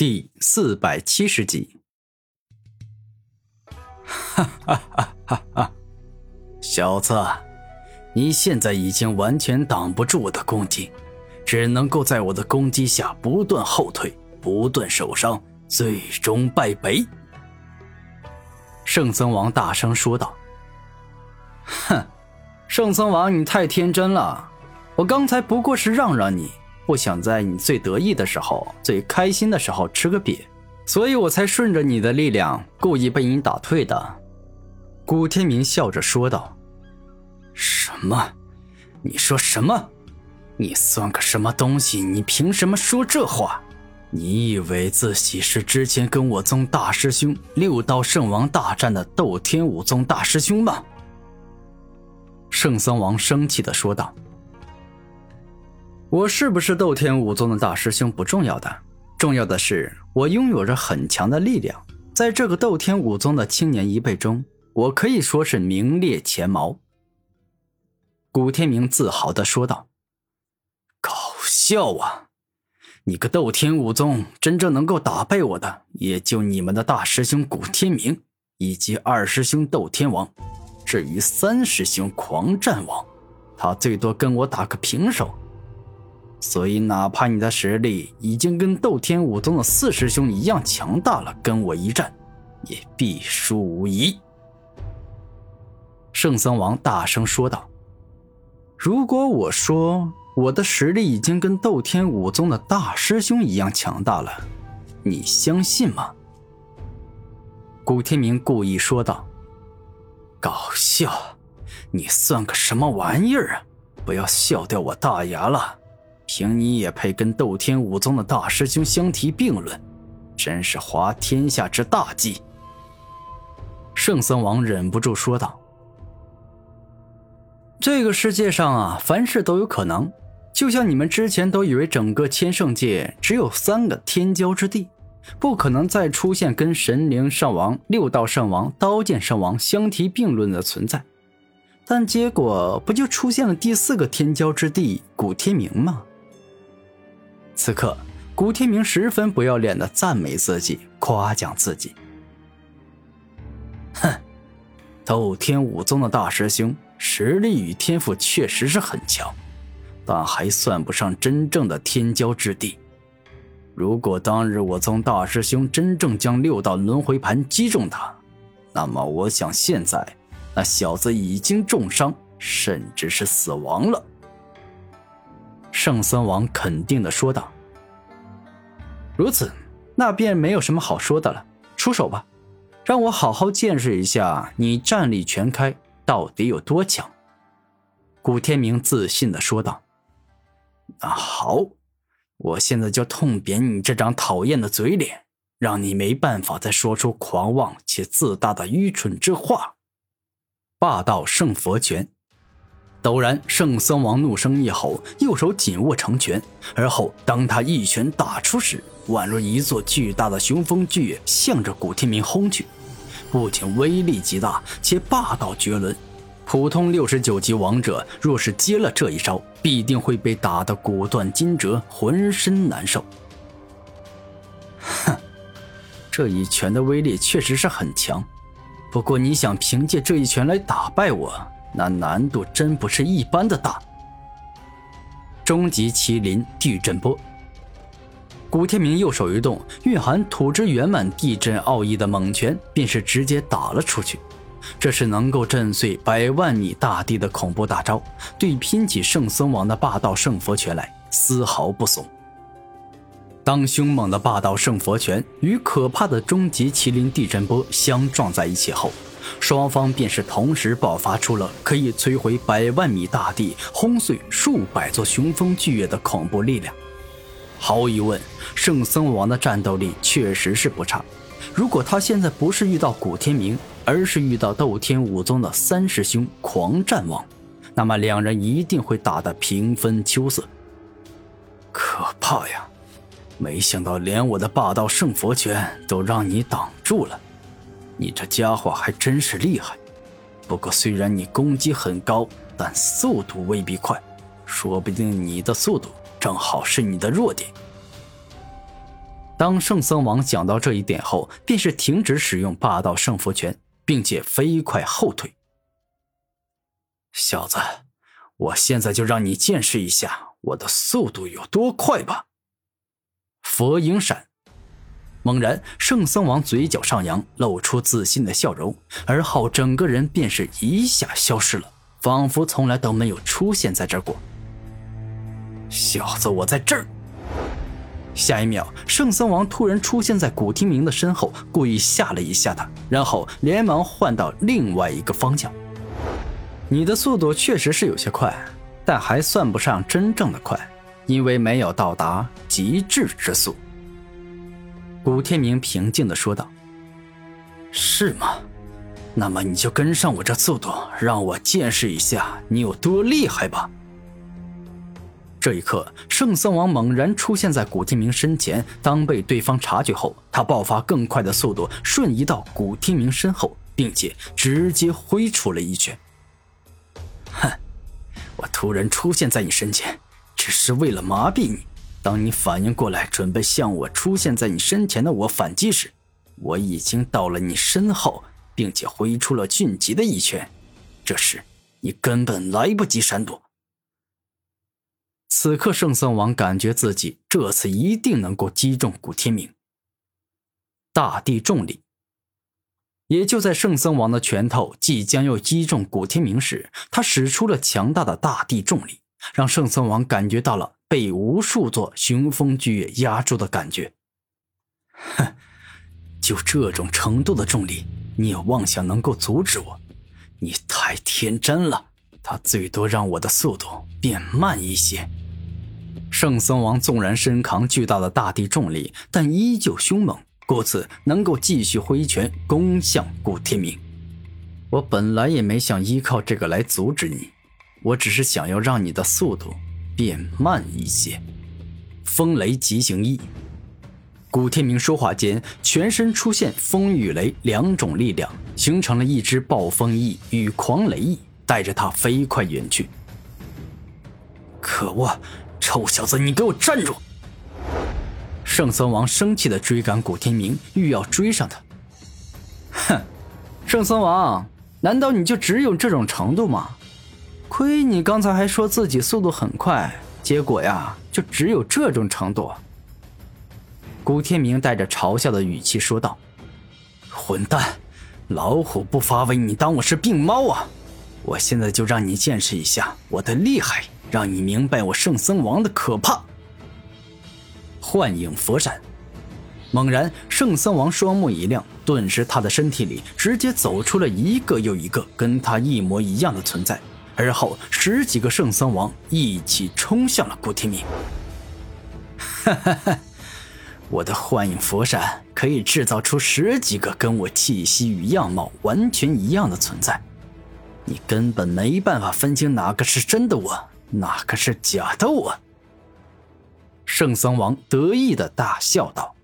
第四百七十集。哈哈哈哈哈！小子，你现在已经完全挡不住我的攻击，只能够在我的攻击下不断后退，不断受伤，最终败北。圣僧王大声说道：“哼，圣僧王，你太天真了！我刚才不过是让让你。”不想在你最得意的时候、最开心的时候吃个瘪，所以我才顺着你的力量，故意被你打退的。”古天明笑着说道。“什么？你说什么？你算个什么东西？你凭什么说这话？你以为自己是之前跟我宗大师兄六道圣王大战的斗天武宗大师兄吗？”圣僧王生气的说道。我是不是斗天武宗的大师兄不重要的，重要的是我拥有着很强的力量，在这个斗天武宗的青年一辈中，我可以说是名列前茅。古天明自豪的说道：“搞笑啊！你个斗天武宗，真正能够打败我的，也就你们的大师兄古天明以及二师兄斗天王，至于三师兄狂战王，他最多跟我打个平手。”所以，哪怕你的实力已经跟斗天武宗的四师兄一样强大了，跟我一战，也必输无疑。”圣僧王大声说道。“如果我说我的实力已经跟斗天武宗的大师兄一样强大了，你相信吗？”古天明故意说道。“搞笑，你算个什么玩意儿啊！不要笑掉我大牙了。”凭你也配跟斗天武宗的大师兄相提并论，真是滑天下之大稽。圣僧王忍不住说道：“这个世界上啊，凡事都有可能。就像你们之前都以为整个千圣界只有三个天骄之地，不可能再出现跟神灵圣王、六道圣王、刀剑圣王相提并论的存在，但结果不就出现了第四个天骄之地古天明吗？”此刻，古天明十分不要脸的赞美自己，夸奖自己。哼，斗天武宗的大师兄实力与天赋确实是很强，但还算不上真正的天骄之地。如果当日我宗大师兄真正将六道轮回盘击中他，那么我想现在那小子已经重伤，甚至是死亡了。圣僧王肯定的说道：“如此，那便没有什么好说的了。出手吧，让我好好见识一下你战力全开到底有多强。”古天明自信的说道：“那，好，我现在就痛扁你这张讨厌的嘴脸，让你没办法再说出狂妄且自大的愚蠢之话。”霸道圣佛拳。陡然，圣僧王怒声一吼，右手紧握成拳，而后当他一拳打出时，宛若一座巨大的雄风巨向着古天明轰去，不仅威力极大，且霸道绝伦。普通六十九级王者若是接了这一招，必定会被打得骨断筋折，浑身难受。哼，这一拳的威力确实是很强，不过你想凭借这一拳来打败我？那难度真不是一般的大。终极麒麟地震波，古天明右手一动，蕴含土之圆满地震奥义的猛拳便是直接打了出去。这是能够震碎百万米大地的恐怖大招，对拼起圣僧王的霸道圣佛拳来丝毫不怂。当凶猛的霸道圣佛拳与可怕的终极麒麟地震波相撞在一起后，双方便是同时爆发出了可以摧毁百万米大地、轰碎数百座雄风巨岳的恐怖力量。毫无疑问，圣僧王的战斗力确实是不差。如果他现在不是遇到古天明，而是遇到斗天武宗的三师兄狂战王，那么两人一定会打得平分秋色。可怕呀！没想到连我的霸道圣佛拳都让你挡住了。你这家伙还真是厉害，不过虽然你攻击很高，但速度未必快，说不定你的速度正好是你的弱点。当圣僧王讲到这一点后，便是停止使用霸道圣佛拳，并且飞快后退。小子，我现在就让你见识一下我的速度有多快吧！佛影闪，猛然，圣僧王嘴角上扬，露出自信的笑容，而后整个人便是一下消失了，仿佛从来都没有出现在这儿过。小子，我在这儿。下一秒，圣僧王突然出现在古天明的身后，故意吓了一下他，然后连忙换到另外一个方向。你的速度确实是有些快，但还算不上真正的快，因为没有到达极致之速。古天明平静的说道：“是吗？那么你就跟上我这速度，让我见识一下你有多厉害吧。”这一刻，圣僧王猛然出现在古天明身前。当被对方察觉后，他爆发更快的速度，瞬移到古天明身后，并且直接挥出了一拳。哼，我突然出现在你身前，只是为了麻痹你。当你反应过来，准备向我出现在你身前的我反击时，我已经到了你身后，并且挥出了迅疾的一拳。这时，你根本来不及闪躲。此刻，圣僧王感觉自己这次一定能够击中古天明。大地重力。也就在圣僧王的拳头即将要击中古天明时，他使出了强大的大地重力，让圣僧王感觉到了被无数座雄风巨岳压住的感觉。哼，就这种程度的重力，你也妄想能够阻止我？你太天真了！他最多让我的速度变慢一些。圣僧王纵然身扛巨大的大地重力，但依旧凶猛，故此能够继续挥拳攻向古天明。我本来也没想依靠这个来阻止你，我只是想要让你的速度变慢一些。风雷急行一，古天明说话间，全身出现风与雷两种力量，形成了一只暴风翼与狂雷翼，带着他飞快远去。可恶！臭小子，你给我站住！圣僧王生气的追赶古天明，欲要追上他。哼，圣僧王，难道你就只有这种程度吗？亏你刚才还说自己速度很快，结果呀，就只有这种程度。古天明带着嘲笑的语气说道：“混蛋，老虎不发威，你当我是病猫啊？我现在就让你见识一下我的厉害！”让你明白我圣僧王的可怕。幻影佛闪，猛然，圣僧王双目一亮，顿时他的身体里直接走出了一个又一个跟他一模一样的存在，而后十几个圣僧王一起冲向了古天明。哈哈哈！我的幻影佛闪可以制造出十几个跟我气息与样貌完全一样的存在，你根本没办法分清哪个是真的我。哪个是假的？我，圣僧王得意的大笑道。